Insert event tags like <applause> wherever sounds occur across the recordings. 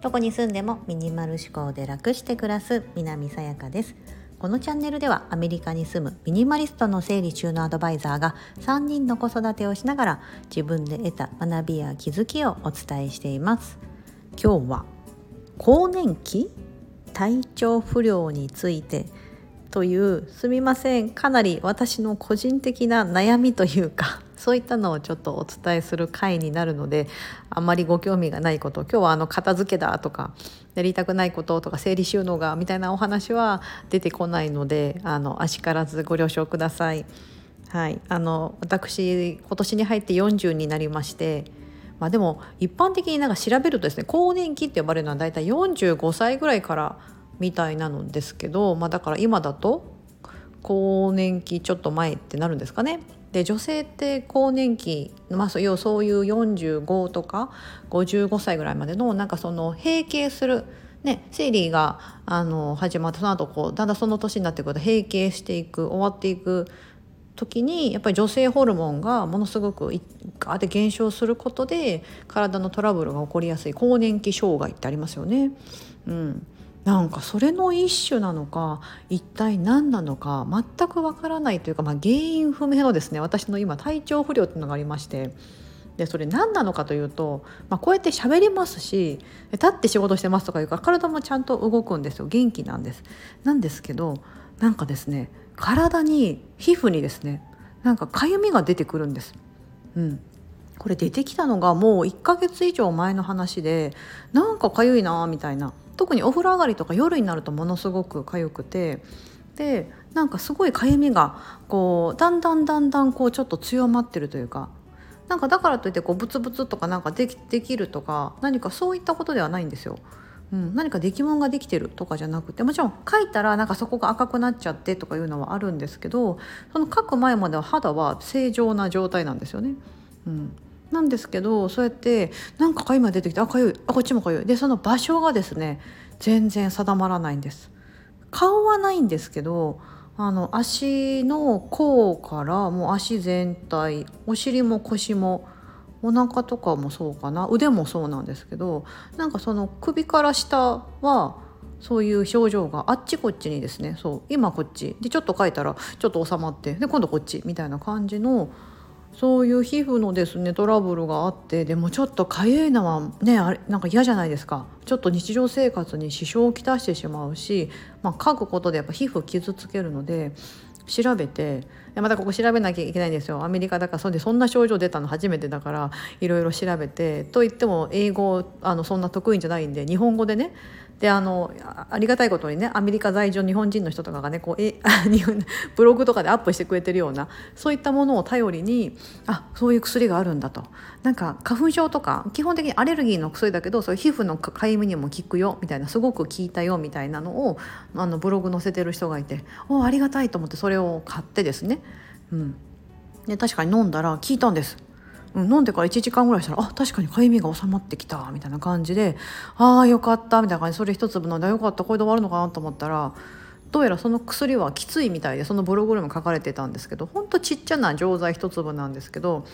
どこに住んでもミニマル思考で楽して暮らす南さやかです。このチャンネルではアメリカに住むミニマリストの整理収納アドバイザーが3人の子育てをしながら自分で得た学びや気づきをお伝えしています。今日は更年期体調不良についてというすみませんかなり私の個人的な悩みというかそういったのをちょっとお伝えする回になるのであんまりご興味がないこと今日はあの片付けだとかやりたくないこととか整理収納がみたいなお話は出てこないのであのあしからずご了承ください。はい、あの私今年に入って40になりましてまあ、でも一般的になんか調べるとですね更年期って呼ばれるのはだいたい45歳ぐらいからみたいなのですけど、まあ、だから今だと更年期ちょっと前ってなるんですかね。で女性って更年期、まあ、そういう45とか55歳ぐらいまでのなんかその閉経する、ね、生理があの始まってその後こうだんだんその年になってくると閉経していく終わっていく時にやっぱり女性ホルモンがものすごくガーって減少することで体のトラブルが起こりやすい更年期障害ってありますよね。うんなんかそれの一種なのか一体何なのか全くわからないというか、まあ、原因不明のですね私の今体調不良っていうのがありましてでそれ何なのかというと、まあ、こうやって喋りますし立って仕事してますとかいうから体もちゃんと動くんですよ元気なんです。なんですけどなんかですね体に皮膚にですねなんかかゆみが出てくるんです。うん、これ出てきたのがもう1ヶ月以上前の話でなんかかゆいなみたいな特にお風呂上がりとか夜になるとものすごく痒くてでなんかすごいかゆみがこうだんだんだんだんこうちょっと強まってるというかなんかだからといってこうブツブツとかなんかできできるとか何かそういったことではないんですよ。うん、何か出来物ができてるとかじゃなくてもちろん書いたらなんかそこが赤くなっちゃってとかいうのはあるんですけどその書く前までは肌は正常な状態なんですよね。うん、なんですけどそうやってなんかかゆみが出てきてあかゆいあこっちもかゆいでその場所がですね全然定まらないんです。顔はないんですけどあの足の甲からもう足全体お尻も腰もお腹とかもそうかな。腕もそうなんですけどなんかその首から下はそういう症状があっちこっちにですねそう今こっち。でちょっと書いたらちょっと収まってで今度こっちみたいな感じのそういう皮膚のですねトラブルがあってでもちょっとかゆいのはねあれなんか嫌じゃないですか。ちょっと日常生活に支障をきたしてしまうし、まあ、書くことでやっぱ皮膚傷つけるので調べてまたここ調べなきゃいけないんですよ。アメリカだからそんでそんな症状出たの初めてだからいろいろ調べてといっても英語あのそんな得意じゃないんで日本語でねであのありがたいことにねアメリカ在住日本人の人とかがねこうえ <laughs> ブログとかでアップしてくれてるようなそういったものを頼りにあそういう薬があるんだと。なんか花粉症とか基本的にアレルギーの薬だけどそういう皮膚のかゆみにも効くよみたいなすごく効いたよみたいなのをあのブログ載せてる人がいておありがたいと思ってそれを買ってですね、うん、で確かに飲んだら効いたんです。飲んでから1時間ぐらいしたらあ確かにかゆみが収まってきたみたいな感じでああよかったみたいな感じそれ一粒飲んだよかったこれで終わるのかなと思ったらどうやらその薬はきついみたいでそのブログにも書かれてたんですけどほんとちっちゃな錠剤一粒なんですけど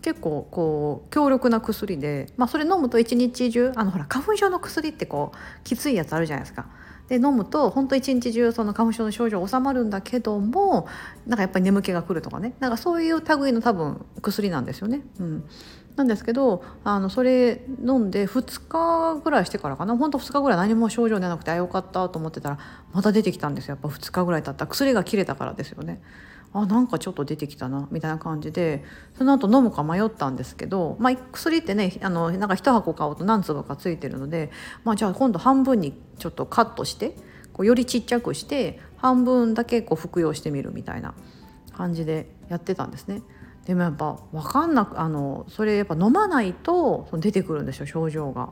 結構こう強力な薬で、まあ、それ飲むと一日中あのほら花粉症の薬ってこうきついやつあるじゃないですか。で飲むと本当一日中その花粉症の症状治まるんだけどもなんかやっぱり眠気が来るとかねなんかそういう類の多分薬なんですよね。うんなんですけどあのそれ飲んで2日ぐらいしてからかなほんと2日ぐらい何も症状出なくてあよかったと思ってたらまた出てきたんですよやっぱ2日ぐらい経った薬が切れたからですよね。あなんかちょっと出てきたなみたいな感じでその後飲むか迷ったんですけど、まあ、薬ってねあのなんか1箱買うと何粒かついてるので、まあ、じゃあ今度半分にちょっとカットしてこうよりちっちゃくして半分だけこう服用してみるみたいな感じでやってたんですね。でもやっぱ分かんなくあのそれやっぱ飲まないと出てくるんですよ症状が。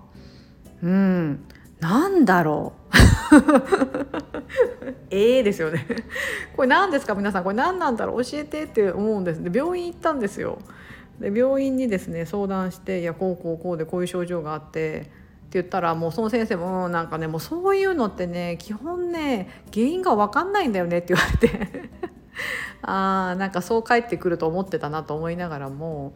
うんなんだろう <laughs> ええですよね。<laughs> これ何ですか皆さん。これ何なんだろう。教えてって思うんですで病院行ったんですよ。で病院にですね相談して「いやこうこうこうでこういう症状があって」って言ったらもうその先生もなんかねもうそういうのってね基本ね原因が分かんないんだよねって言われて。<laughs> あーなんかそう帰ってくると思ってたなと思いながらも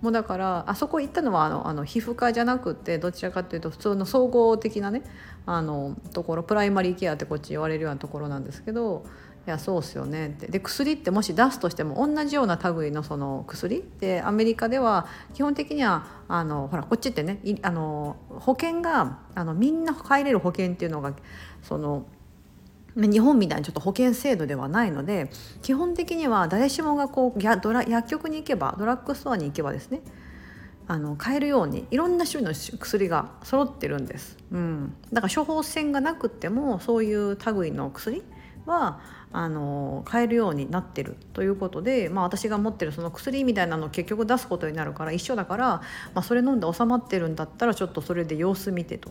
もうだからあそこ行ったのはあのあの皮膚科じゃなくてどちらかというと普通の総合的なねあのところプライマリーケアってこっち言われるようなところなんですけどいやそうっすよね。ってで薬ってもし出すとしても同じような類のその薬？でアメリカでは基本的にはあのほらこっちってねあの保険があのみんな入れる保険っていうのがその日本みたいにちょっと保険制度ではないので基本的には誰しもがこう薬局に行けばドラッグストアに行けばですねあの買えるようにいろんな種類の薬が揃ってるんです、うん、だから処方箋がなくてもそういう類の薬はあの買えるようになってるということで、まあ、私が持ってるその薬みたいなのを結局出すことになるから一緒だから、まあ、それ飲んで収まってるんだったらちょっとそれで様子見てと。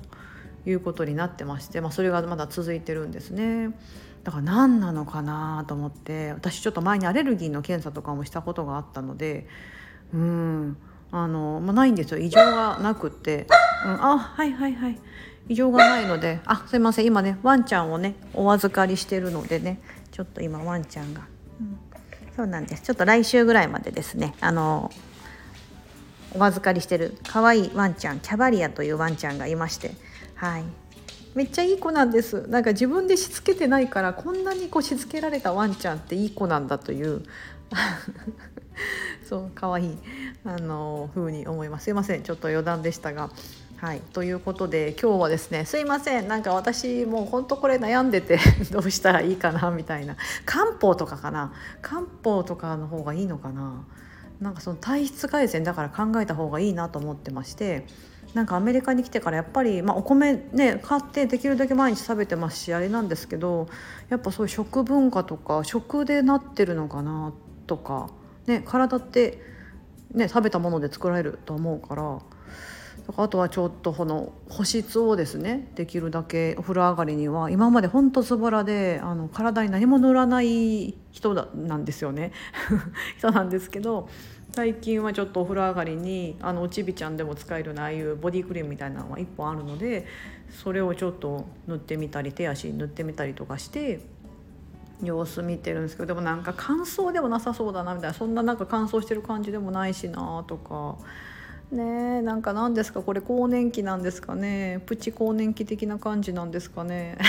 いうことになってまして、まあ、それがまだ続いてるんですね。だから何なのかなと思って私ちょっと前にアレルギーの検査とかもしたことがあったのでうんあの、まあ、ないんですよ。異常がなくって、うん、あはいはいはい。異常がないのであすいません。今ねワンちゃんをねお預かりしてるのでねちょっと今ワンちゃんが、うん、そうなんです。ちょっと来週ぐらいまでですねあのお預かりしてる可愛いワンちゃんキャバリアというワンちゃんがいましてはい。めっちゃいい子なんです。なんか自分でしつけてないからこんなにこうしつけられたワンちゃんっていい子なんだという。<laughs> そう可愛いあの風に思います。すいません。ちょっと余談でしたが。はい、ということで今日はですねすいません。なんか私もうほんとこれ悩んでて <laughs> どうしたらいいかなみたいな。漢方とかかな。漢方とかの方がいいのかな。なんかその体質改善だから考えた方がいいなと思ってまして。なんかアメリカに来てからやっぱり、まあ、お米ね買ってできるだけ毎日食べてますしあれなんですけどやっぱそういう食文化とか食でなってるのかなとか、ね、体って、ね、食べたもので作られると思うからあとはちょっとこの保湿をですねできるだけお風呂上がりには今までほんとズボラであの体に何も塗らない人なんですよね <laughs> 人なんですけど最近はちょっとお風呂上がりにあのおちびちゃんでも使えるなああいうボディクリームみたいなのが1本あるのでそれをちょっと塗ってみたり手足塗ってみたりとかして様子見てるんですけどでもなんか乾燥でもなさそうだなみたいなそんななんか乾燥してる感じでもないしなとか。ねなんか何ですかこれ更年期なんですかねプチ更年期的な感じなんですかね。<laughs>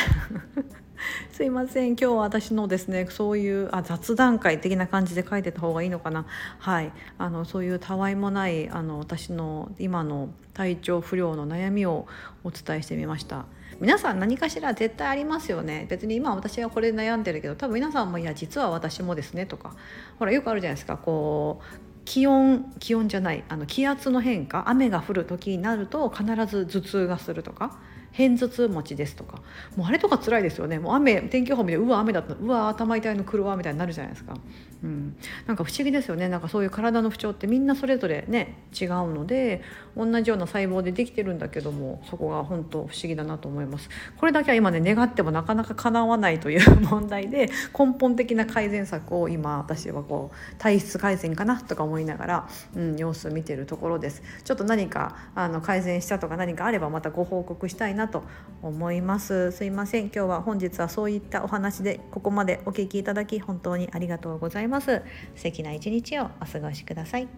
すいません今日は私のですねそういうあ雑談会的な感じで書いてた方がいいのかな。はいあのそういうたわいもないあの私の今の体調不良の悩みをお伝えしてみました。皆さん何かしら絶対ありますよね。別に今私はこれで悩んでるけど多分皆さんもいや実は私もですねとか。ほらよくあるじゃないですかこう気温気温じゃないあの気圧の変化雨が降る時になると必ず頭痛がするとか。偏頭痛持ちですとか。もうあれとか辛いですよね。もう雨天気予報見てうわ雨だった。うわ頭痛いの来るわみたいになるじゃないですか、うん、なんか不思議ですよね。なんかそういう体の不調ってみんなそれぞれね違うので同じような細胞でできてるんだけどもそこが本当不思議だなと思います。これだけは今ね願ってもなかなか叶わないという <laughs> 問題で根本的な改善策を今私はこう体質改善かなとか思いながら、うん、様子を見てるところです。ちょっと何かあの改善したとか何かあればまたご報告したいななと思います。すいません。今日は本日はそういったお話でここまでお聞きいただき本当にありがとうございます。素敵な一日をお過ごしください。